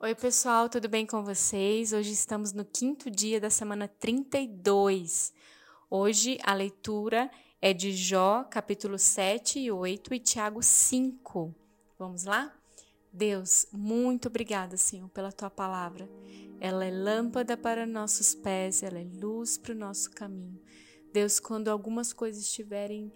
Oi, pessoal, tudo bem com vocês? Hoje estamos no quinto dia da semana 32. Hoje a leitura é de Jó, capítulo 7 e 8 e Tiago 5. Vamos lá? Deus, muito obrigada, Senhor, pela tua palavra. Ela é lâmpada para nossos pés, ela é luz para o nosso caminho. Deus, quando algumas coisas estiverem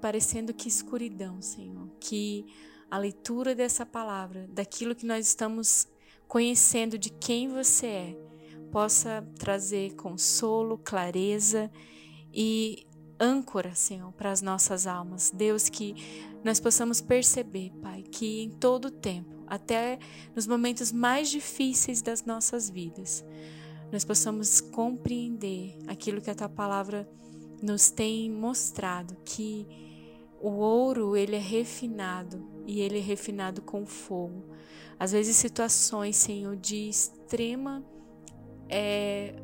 parecendo que escuridão, Senhor, que a leitura dessa palavra, daquilo que nós estamos conhecendo de quem você é, possa trazer consolo, clareza e âncora, Senhor, para as nossas almas. Deus, que nós possamos perceber, Pai, que em todo tempo, até nos momentos mais difíceis das nossas vidas, nós possamos compreender aquilo que a tua palavra nos tem mostrado, que o ouro ele é refinado e ele é refinado com fogo. Às vezes situações, Senhor, de extrema é,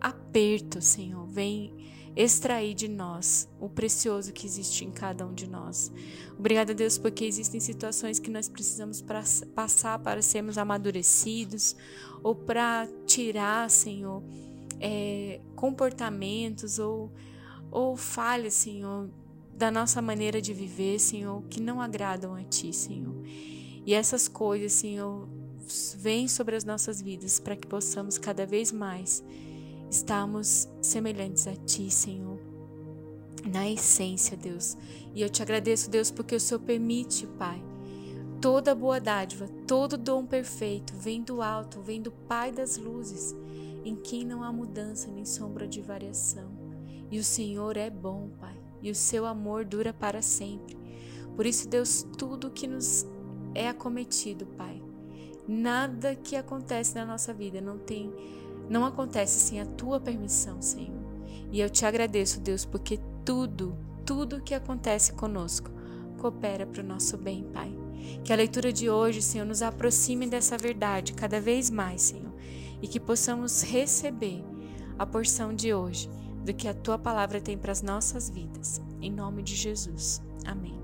aperto, Senhor, vem extrair de nós o precioso que existe em cada um de nós. Obrigada, Deus, porque existem situações que nós precisamos pra, passar para sermos amadurecidos ou para tirar, Senhor, é, comportamentos ou, ou falhas, Senhor, da nossa maneira de viver, Senhor, que não agradam a Ti, Senhor. E essas coisas, Senhor, vêm sobre as nossas vidas para que possamos cada vez mais estarmos semelhantes a Ti, Senhor, na essência, Deus. E eu te agradeço, Deus, porque o Senhor permite, Pai, toda boa dádiva, todo dom perfeito vem do alto, vem do Pai das luzes, em quem não há mudança nem sombra de variação. E o Senhor é bom, Pai e o seu amor dura para sempre. Por isso, Deus, tudo que nos é acometido, Pai, nada que acontece na nossa vida não tem, não acontece sem a tua permissão, Senhor. E eu te agradeço, Deus, porque tudo, tudo que acontece conosco coopera para o nosso bem, Pai. Que a leitura de hoje, Senhor, nos aproxime dessa verdade cada vez mais, Senhor, e que possamos receber a porção de hoje do que a tua palavra tem para as nossas vidas. Em nome de Jesus. Amém.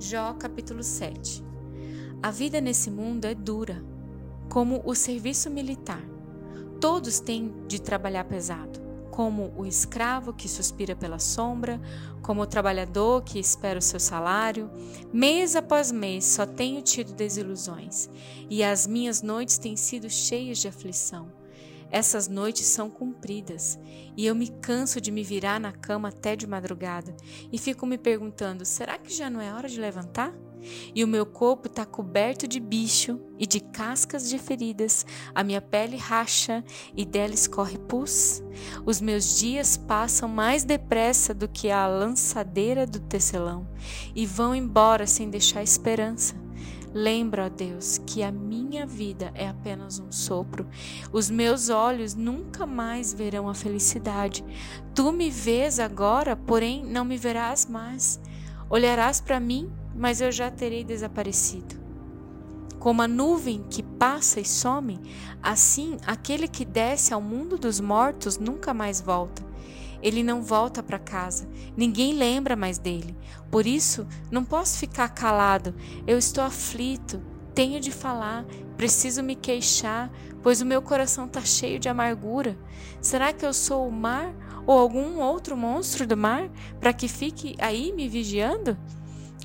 Jó capítulo 7 A vida nesse mundo é dura, como o serviço militar. Todos têm de trabalhar pesado, como o escravo que suspira pela sombra, como o trabalhador que espera o seu salário. Mês após mês só tenho tido desilusões, e as minhas noites têm sido cheias de aflição essas noites são compridas e eu me canso de me virar na cama até de madrugada e fico me perguntando: será que já não é hora de levantar? E o meu corpo está coberto de bicho e de cascas de feridas, a minha pele racha e dela escorre pus. Os meus dias passam mais depressa do que a lançadeira do tecelão e vão embora sem deixar esperança. Lembra, ó Deus, que a minha vida é apenas um sopro. Os meus olhos nunca mais verão a felicidade. Tu me vês agora, porém não me verás mais. Olharás para mim, mas eu já terei desaparecido. Como a nuvem que passa e some, assim aquele que desce ao mundo dos mortos nunca mais volta. Ele não volta para casa. Ninguém lembra mais dele. Por isso, não posso ficar calado. Eu estou aflito. Tenho de falar. Preciso me queixar, pois o meu coração está cheio de amargura. Será que eu sou o mar ou algum outro monstro do mar para que fique aí me vigiando?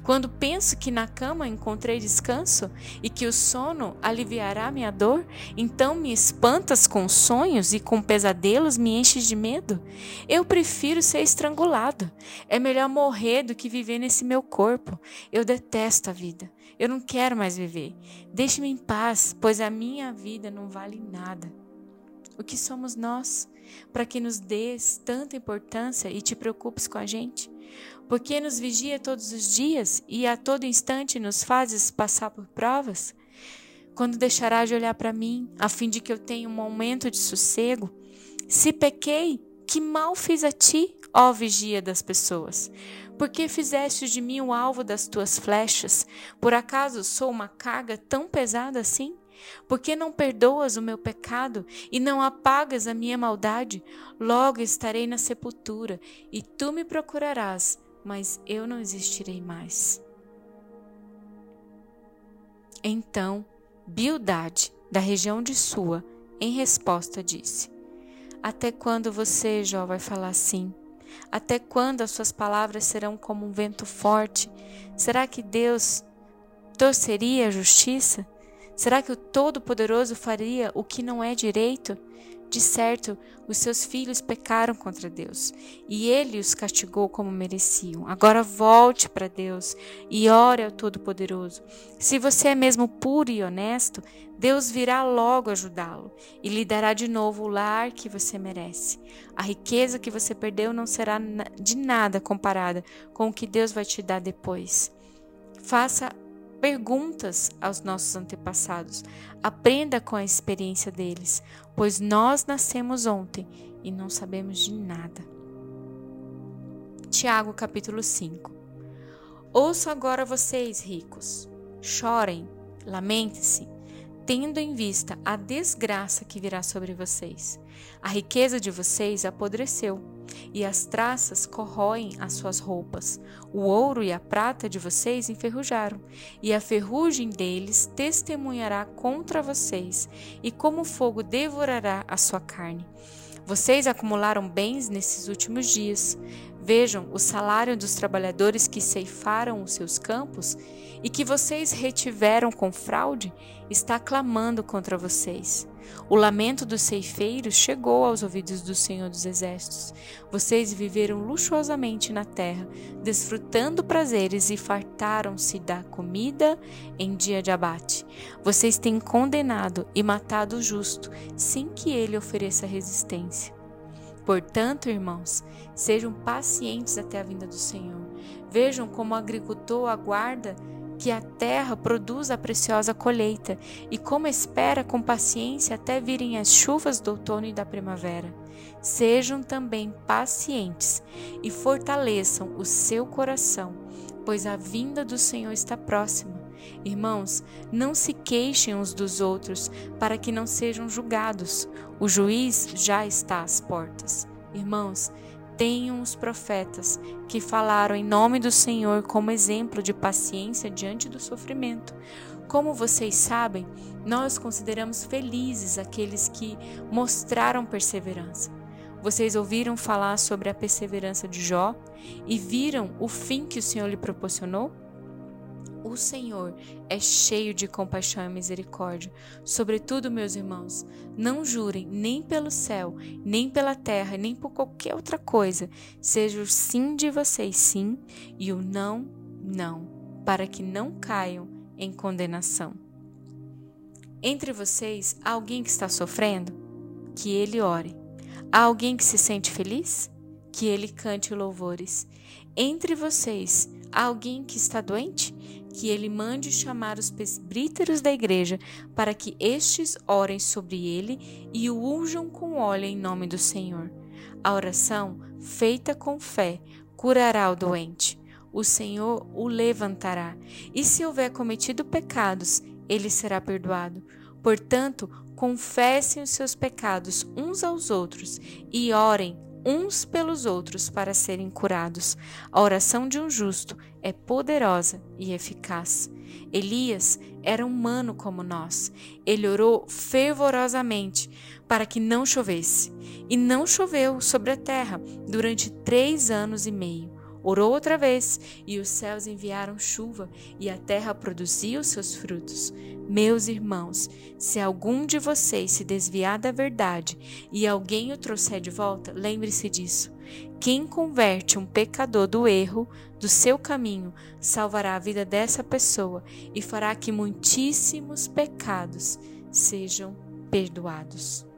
Quando penso que na cama encontrei descanso e que o sono aliviará minha dor, então me espantas com sonhos e com pesadelos me enches de medo? Eu prefiro ser estrangulado. É melhor morrer do que viver nesse meu corpo. Eu detesto a vida. Eu não quero mais viver. Deixe-me em paz, pois a minha vida não vale nada. O que somos nós para que nos dês tanta importância e te preocupes com a gente? Porque nos vigia todos os dias e a todo instante nos fazes passar por provas? Quando deixarás de olhar para mim, a fim de que eu tenha um momento de sossego? Se pequei, que mal fiz a ti, ó vigia das pessoas? Por que fizeste de mim o alvo das tuas flechas? Por acaso sou uma carga tão pesada assim? Por que não perdoas o meu pecado e não apagas a minha maldade? Logo estarei na sepultura e tu me procurarás mas eu não existirei mais. Então Bildade, da região de Sua, em resposta disse: Até quando você, Jó, vai falar assim? Até quando as suas palavras serão como um vento forte? Será que Deus torceria a justiça? Será que o Todo-Poderoso faria o que não é direito? De certo, os seus filhos pecaram contra Deus, e ele os castigou como mereciam. Agora volte para Deus e ore ao Todo-Poderoso. Se você é mesmo puro e honesto, Deus virá logo ajudá-lo e lhe dará de novo o lar que você merece. A riqueza que você perdeu não será de nada comparada com o que Deus vai te dar depois. Faça perguntas aos nossos antepassados. Aprenda com a experiência deles, pois nós nascemos ontem e não sabemos de nada. Tiago capítulo 5 Ouço agora vocês, ricos, chorem, lamentem-se, tendo em vista a desgraça que virá sobre vocês. A riqueza de vocês apodreceu e as traças corroem as suas roupas. O ouro e a prata de vocês enferrujaram, e a ferrugem deles testemunhará contra vocês, e como fogo devorará a sua carne. Vocês acumularam bens nesses últimos dias. Vejam o salário dos trabalhadores que ceifaram os seus campos e que vocês retiveram com fraude está clamando contra vocês. O lamento dos ceifeiros chegou aos ouvidos do Senhor dos Exércitos. Vocês viveram luxuosamente na terra, desfrutando prazeres e fartaram-se da comida em dia de abate. Vocês têm condenado e matado o justo, sem que ele ofereça resistência. Portanto, irmãos, sejam pacientes até a vinda do Senhor. Vejam como o agricultor aguarda que a terra produza a preciosa colheita e como espera com paciência até virem as chuvas do outono e da primavera. Sejam também pacientes e fortaleçam o seu coração, pois a vinda do Senhor está próxima. Irmãos, não se queixem uns dos outros, para que não sejam julgados. O juiz já está às portas. Irmãos, tenham os profetas que falaram em nome do Senhor como exemplo de paciência diante do sofrimento. Como vocês sabem, nós consideramos felizes aqueles que mostraram perseverança. Vocês ouviram falar sobre a perseverança de Jó e viram o fim que o Senhor lhe proporcionou? O Senhor é cheio de compaixão e misericórdia. Sobretudo, meus irmãos, não jurem nem pelo céu, nem pela terra, nem por qualquer outra coisa. Seja o sim de vocês sim e o não, não, para que não caiam em condenação. Entre vocês, há alguém que está sofrendo? Que ele ore. Há alguém que se sente feliz? Que ele cante louvores. Entre vocês, há alguém que está doente? Que ele mande chamar os presbíteros da igreja, para que estes orem sobre ele e o unjam com óleo em nome do Senhor. A oração, feita com fé, curará o doente. O Senhor o levantará, e se houver cometido pecados, ele será perdoado. Portanto, confessem os seus pecados uns aos outros e orem uns pelos outros para serem curados. A oração de um justo é poderosa e eficaz. Elias era humano como nós. Ele orou fervorosamente para que não chovesse. E não choveu sobre a terra durante três anos e meio. Orou outra vez, e os céus enviaram chuva, e a terra produziu seus frutos. Meus irmãos, se algum de vocês se desviar da verdade e alguém o trouxer de volta, lembre-se disso. Quem converte um pecador do erro, do seu caminho, salvará a vida dessa pessoa e fará que muitíssimos pecados sejam perdoados.